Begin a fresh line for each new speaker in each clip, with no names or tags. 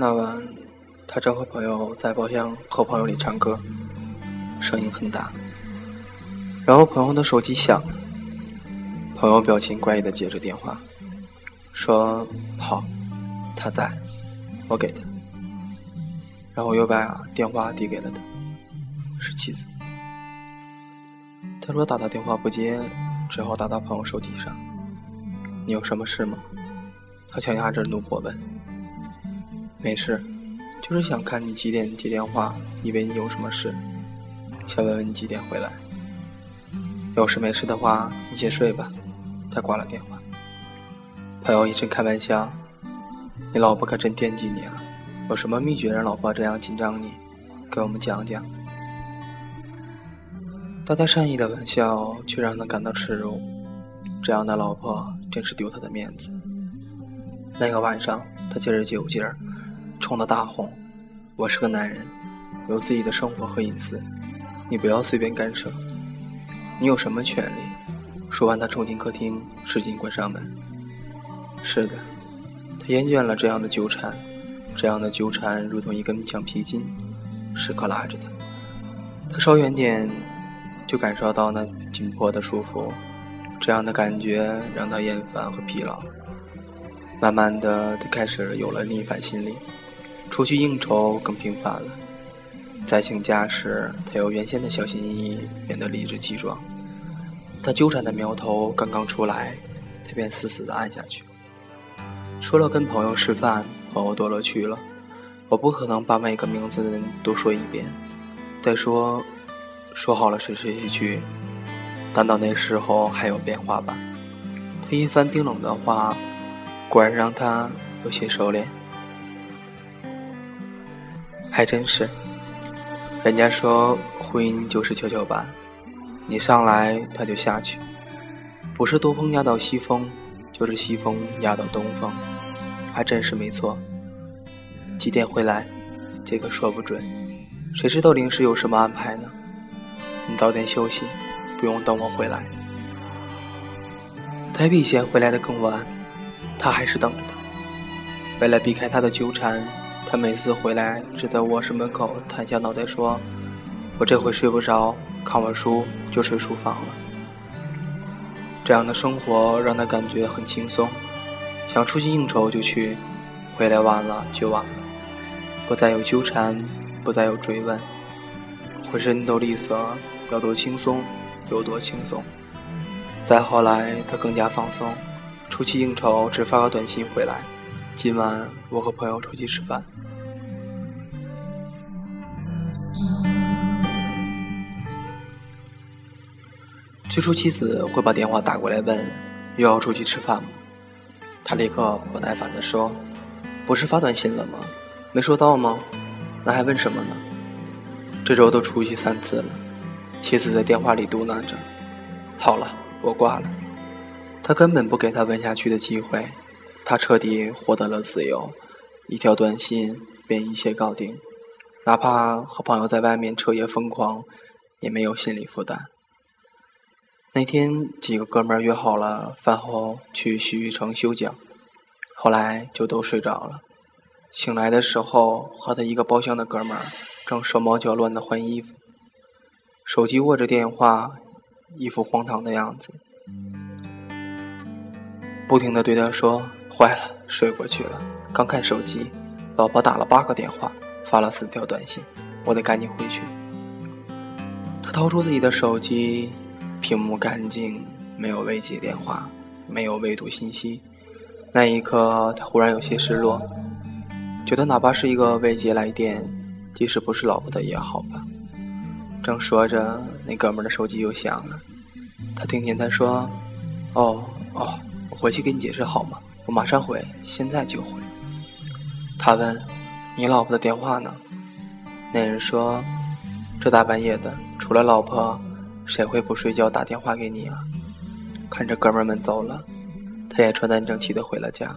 那晚，他正和朋友在包厢和朋友里唱歌，声音很大。然后朋友的手机响，朋友表情怪异的接着电话，说：“好，他在，我给他。”然后又把电话递给了他，是妻子。他说打他电话不接，只好打到朋友手机上。你有什么事吗？他强压着怒火问。没事，就是想看你几点接电话，以为你有什么事，想问问你几点回来。有事没事的话，你先睡吧。他挂了电话。朋友一阵开玩笑：“你老婆可真惦记你啊，有什么秘诀让老婆这样紧张你？给我们讲讲。”大家善意的玩笑却让他感到耻辱，这样的老婆真是丢他的面子。那个晚上，他借着酒劲儿，冲得大吼：“我是个男人，有自己的生活和隐私，你不要随便干涉。”你有什么权利？说完，他冲进客厅，使劲关上门。是的，他厌倦了这样的纠缠，这样的纠缠如同一根橡皮筋，时刻拉着他。他稍远点，就感受到那紧迫的束缚，这样的感觉让他厌烦和疲劳。慢慢的，他开始有了逆反心理，出去应酬更频繁了。在请假时，他由原先的小心翼翼变得理直气壮。他纠缠的苗头刚刚出来，他便死死地按下去。说了跟朋友吃饭，朋友多了去了，我不可能把每个名字都说一遍。再说，说好了谁谁谁去，但到那时候还有变化吧？他一番冰冷的话，果然让他有些收敛。还真是。人家说婚姻就是跷跷板，你上来他就下去，不是东风压倒西风，就是西风压倒东风，还真是没错。几点回来？这个说不准，谁知道临时有什么安排呢？你早点休息，不用等我回来。他比以前回来的更晚，他还是等着。为了避开他的纠缠。他每次回来，只在卧室门口探下脑袋说：“我这回睡不着，看完书就睡书房了。”这样的生活让他感觉很轻松，想出去应酬就去，回来晚了就晚了，不再有纠缠，不再有追问，浑身都利索，要多轻松有多轻松。再后来，他更加放松，出去应酬只发个短信回来：“今晚我和朋友出去吃饭。”最初妻子会把电话打过来问：“又要出去吃饭吗？”他立刻不耐烦地说：“不是发短信了吗？没收到吗？那还问什么呢？”这周都出去三次了，妻子在电话里嘟囔着：“好了，我挂了。”他根本不给他问下去的机会，他彻底获得了自由，一条短信便一切搞定，哪怕和朋友在外面彻夜疯狂，也没有心理负担。那天几个哥们儿约好了饭后去洗浴城修脚，后来就都睡着了。醒来的时候，和他一个包厢的哥们儿正手忙脚乱的换衣服，手机握着电话，一副荒唐的样子，不停的对他说：“坏了，睡过去了。刚看手机，老婆打了八个电话，发了四条短信，我得赶紧回去。”他掏出自己的手机。屏幕干净，没有未接电话，没有未读信息。那一刻，他忽然有些失落，觉得哪怕是一个未接来电，即使不是老婆的也好吧。正说着，那哥们的手机又响了。他听见他说：“哦哦，我回去给你解释好吗？我马上回，现在就回。”他问：“你老婆的电话呢？”那人说：“这大半夜的，除了老婆。”谁会不睡觉打电话给你啊？看着哥们们走了，他也穿戴整齐的回了家。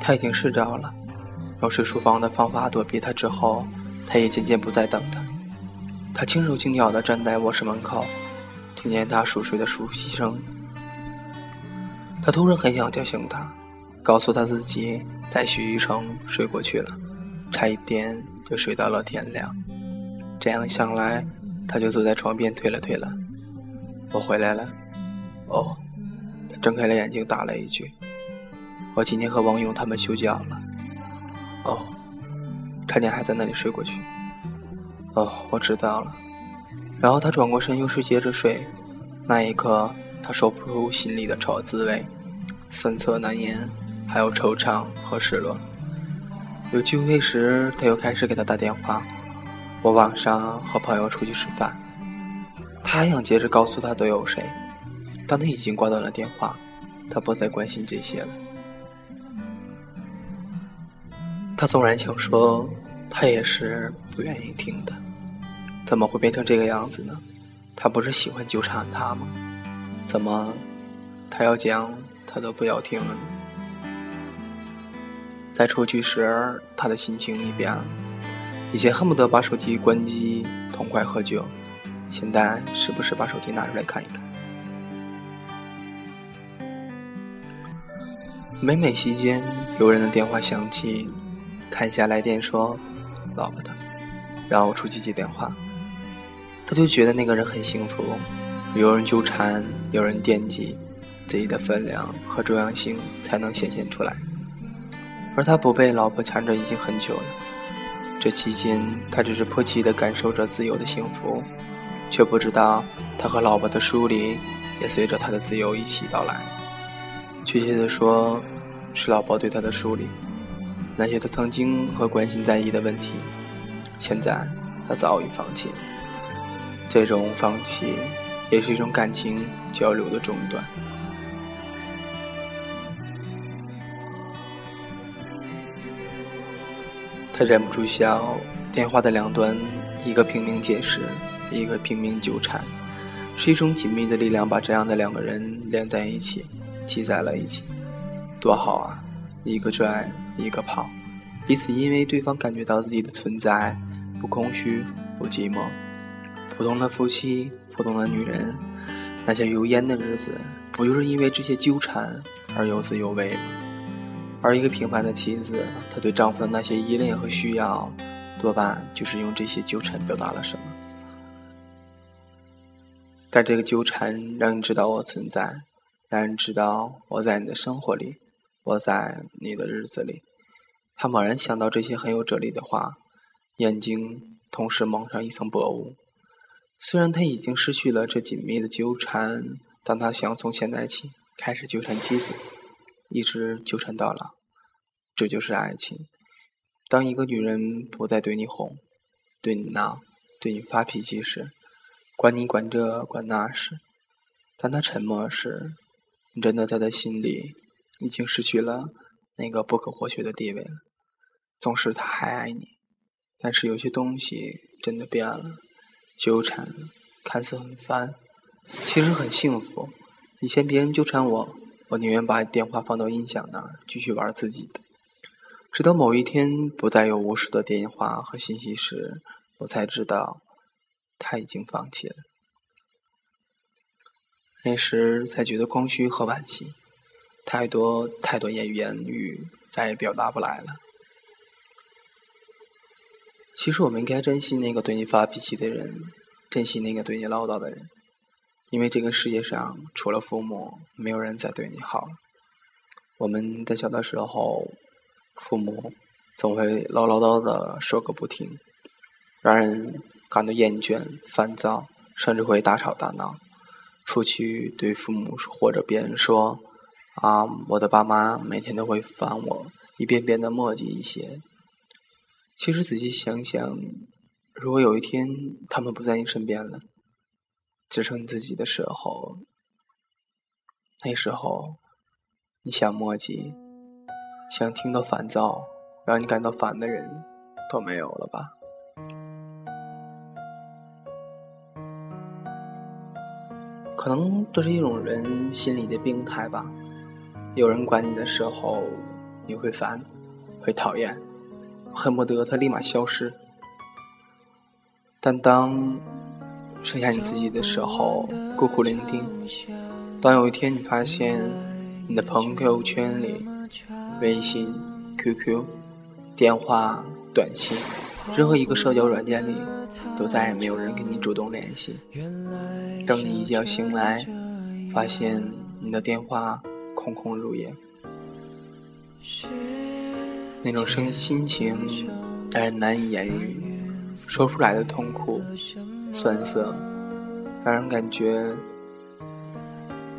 他已经睡着了，用睡书房的方法躲避他之后，他也渐渐不再等他。他轻手轻脚的站在卧室门口，听见他熟睡的熟悉声。他突然很想叫醒他，告诉他自己在徐玉城睡过去了，差一点就睡到了天亮。这样想来，他就坐在床边推了推了。我回来了。哦，他睁开了眼睛，打了一句：“我今天和王勇他们休假了。”哦，差点还在那里睡过去。哦，我知道了。然后他转过身，又是接着睡。那一刻，他说不出心里的愁滋味，酸涩难言，还有惆怅和失落。有机会时，他又开始给他打电话。我晚上和朋友出去吃饭，他还想接着告诉他都有谁，但他已经挂断了电话，他不再关心这些了。他纵然想说，他也是不愿意听的。怎么会变成这个样子呢？他不是喜欢纠缠他吗？怎么，他要讲他都不要听了呢？在出去时，他的心情一变了。以前恨不得把手机关机，痛快喝酒，现在时不时把手机拿出来看一看。每每席间有人的电话响起，看下来电说：“老婆的。”然后出去接电话。他就觉得那个人很幸福，有人纠缠，有人惦记，自己的分量和重要性才能显现出来。而他不被老婆缠着已经很久了，这期间他只是迫切地感受着自由的幸福，却不知道他和老婆的疏离也随着他的自由一起到来。确切地说，是老婆对他的疏离。那些他曾经和关心在意的问题，现在他早已放弃。这种放弃，也是一种感情交流的中断。他忍不住笑，电话的两端，一个拼命解释，一个拼命纠缠，是一种紧密的力量，把这样的两个人连在一起，挤在了一起，多好啊！一个拽，一个跑，彼此因为对方感觉到自己的存在，不空虚，不寂寞。普通的夫妻，普通的女人，那些油烟的日子，不就是因为这些纠缠而有滋有味吗？而一个平凡的妻子，她对丈夫的那些依恋和需要，多半就是用这些纠缠表达了什么。但这个纠缠让你知道我存在，让你知道我在你的生活里，我在你的日子里。他猛然想到这些很有哲理的话，眼睛同时蒙上一层薄雾。虽然他已经失去了这紧密的纠缠，但他想从现在起开始纠缠妻子，一直纠缠到老。这就是爱情。当一个女人不再对你哄、对你闹、对你发脾气时，管你管这管那时，当她沉默时，你真的在她心里已经失去了那个不可或缺的地位了。纵使他还爱你，但是有些东西真的变了。纠缠看似很烦，其实很幸福。以前别人纠缠我，我宁愿把电话放到音响那儿继续玩自己的。直到某一天不再有无数的电话和信息时，我才知道他已经放弃了。那时才觉得空虚和惋惜，太多太多言语再也表达不来了。其实我们应该珍惜那个对你发脾气的人，珍惜那个对你唠叨的人，因为这个世界上除了父母，没有人再对你好了。我们在小的时候，父母总会唠唠叨的说个不停，让人感到厌倦、烦躁，甚至会大吵大闹。出去对父母或者别人说：“啊，我的爸妈每天都会烦我，一遍遍的磨叽一些。”其实仔细想想，如果有一天他们不在你身边了，只剩你自己的时候，那时候你想墨迹，想听到烦躁，让你感到烦的人都没有了吧？可能这是一种人心里的病态吧。有人管你的时候，你会烦，会讨厌。恨不得他立马消失，但当剩下你自己的时候，孤苦伶仃。当有一天你发现你的朋友圈里微信、QQ、电话、短信，任何一个社交软件里，都再也没有人跟你主动联系。等你一觉醒来，发现你的电话空空如也，那种生心情让人难以言喻，说出来的痛苦、酸涩，让人感觉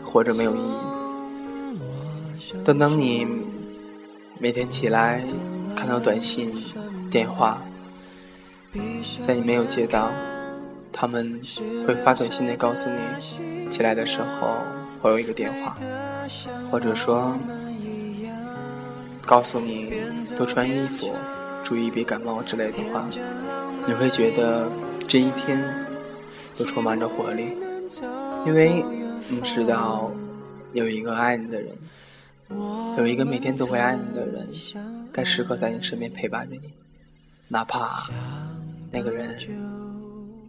活着没有意义。但当你每天起来看到短信、电话，在你没有接到。他们会发短信的告诉你，起来的时候会有一个电话，或者说告诉你多穿衣服，注意别感冒之类的话，你会觉得这一天都充满着活力，因为你知道有一个爱你的人，有一个每天都会爱你的人，该时刻在你身边陪伴着你，哪怕那个人。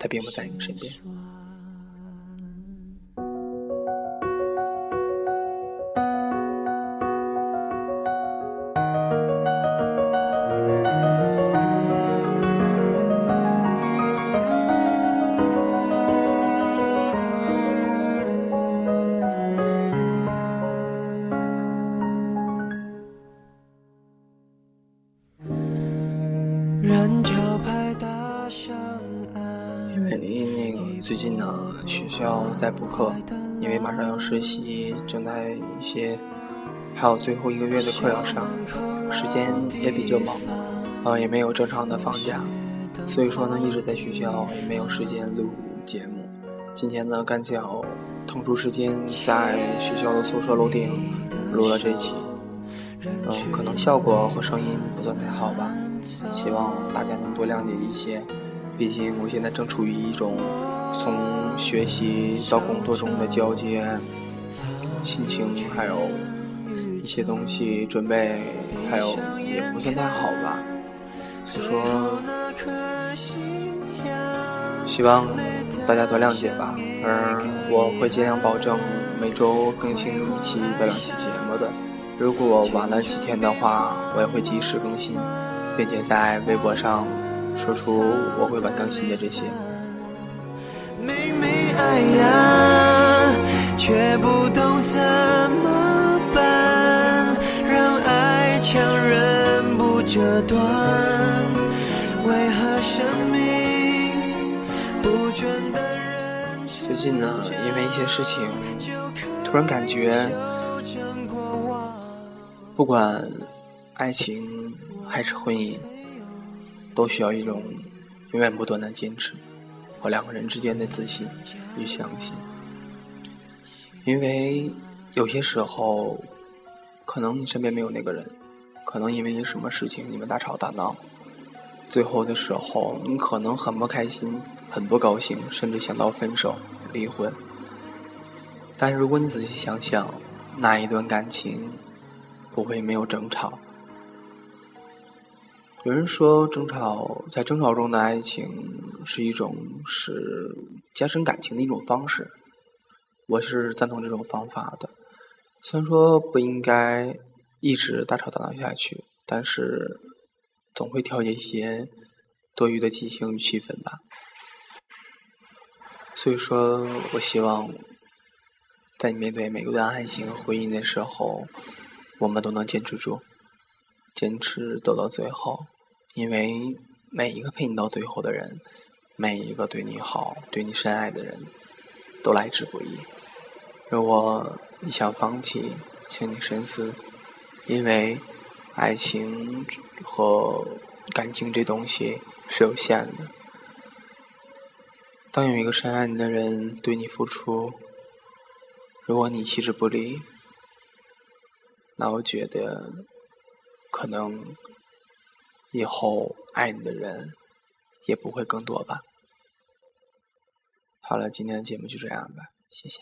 他并不在你身边。最近呢，学校在补课，因为马上要实习，正在一些，还有最后一个月的课要上，时间也比较忙，啊，也没有正常的放假，所以说呢，一直在学校，也没有时间录节目。今天呢，赶巧腾出时间，在学校的宿舍楼顶录了这期，嗯，可能效果和声音不算太好吧，希望大家能多谅解一些，毕竟我现在正处于一种。从学习到工作中的交接，心情还有一些东西准备，还有也不算太好吧。就说希望大家多谅解吧。而我会尽量保证每周更新一期到两期节目的。如果晚了几天的话，我也会及时更新，并且在微博上说出我会晚更新的这些。爱呀，却不懂怎么办，让爱强忍不折断。为何生命不准的人最近呢，因为一些事情，突然感觉，不管爱情还是婚姻，都需要一种永远不断的坚持。和两个人之间的自信与相信，因为有些时候，可能你身边没有那个人，可能因为什么事情你们大吵大闹，最后的时候你可能很不开心、很不高兴，甚至想到分手、离婚。但如果你仔细想想，那一段感情不会没有争吵。有人说，争吵在争吵中的爱情是一种是加深感情的一种方式。我是赞同这种方法的。虽然说不应该一直大吵大闹下去，但是总会调节一些多余的激情与气氛吧。所以说我希望，在你面对每个段爱情和婚姻的时候，我们都能坚持住。坚持走到最后，因为每一个陪你到最后的人，每一个对你好、对你深爱的人，都来之不易。如果你想放弃，请你深思，因为爱情和感情这东西是有限的。当有一个深爱你的人对你付出，如果你弃之不理，那我觉得。可能以后爱你的人也不会更多吧。好了，今天的节目就这样吧，谢谢。